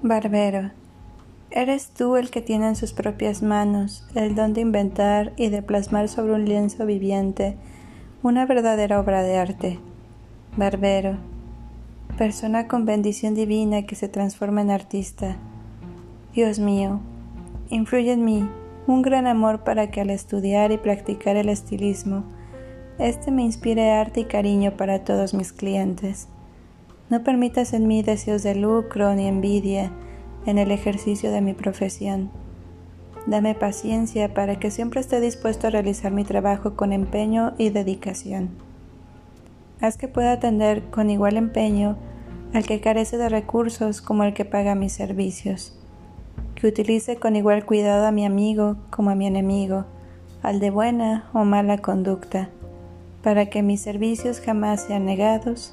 Barbero, eres tú el que tiene en sus propias manos el don de inventar y de plasmar sobre un lienzo viviente una verdadera obra de arte. Barbero, persona con bendición divina que se transforma en artista. Dios mío, influye en mí un gran amor para que al estudiar y practicar el estilismo, este me inspire arte y cariño para todos mis clientes. No permitas en mí deseos de lucro ni envidia en el ejercicio de mi profesión. Dame paciencia para que siempre esté dispuesto a realizar mi trabajo con empeño y dedicación. Haz que pueda atender con igual empeño al que carece de recursos como el que paga mis servicios. Que utilice con igual cuidado a mi amigo como a mi enemigo, al de buena o mala conducta, para que mis servicios jamás sean negados.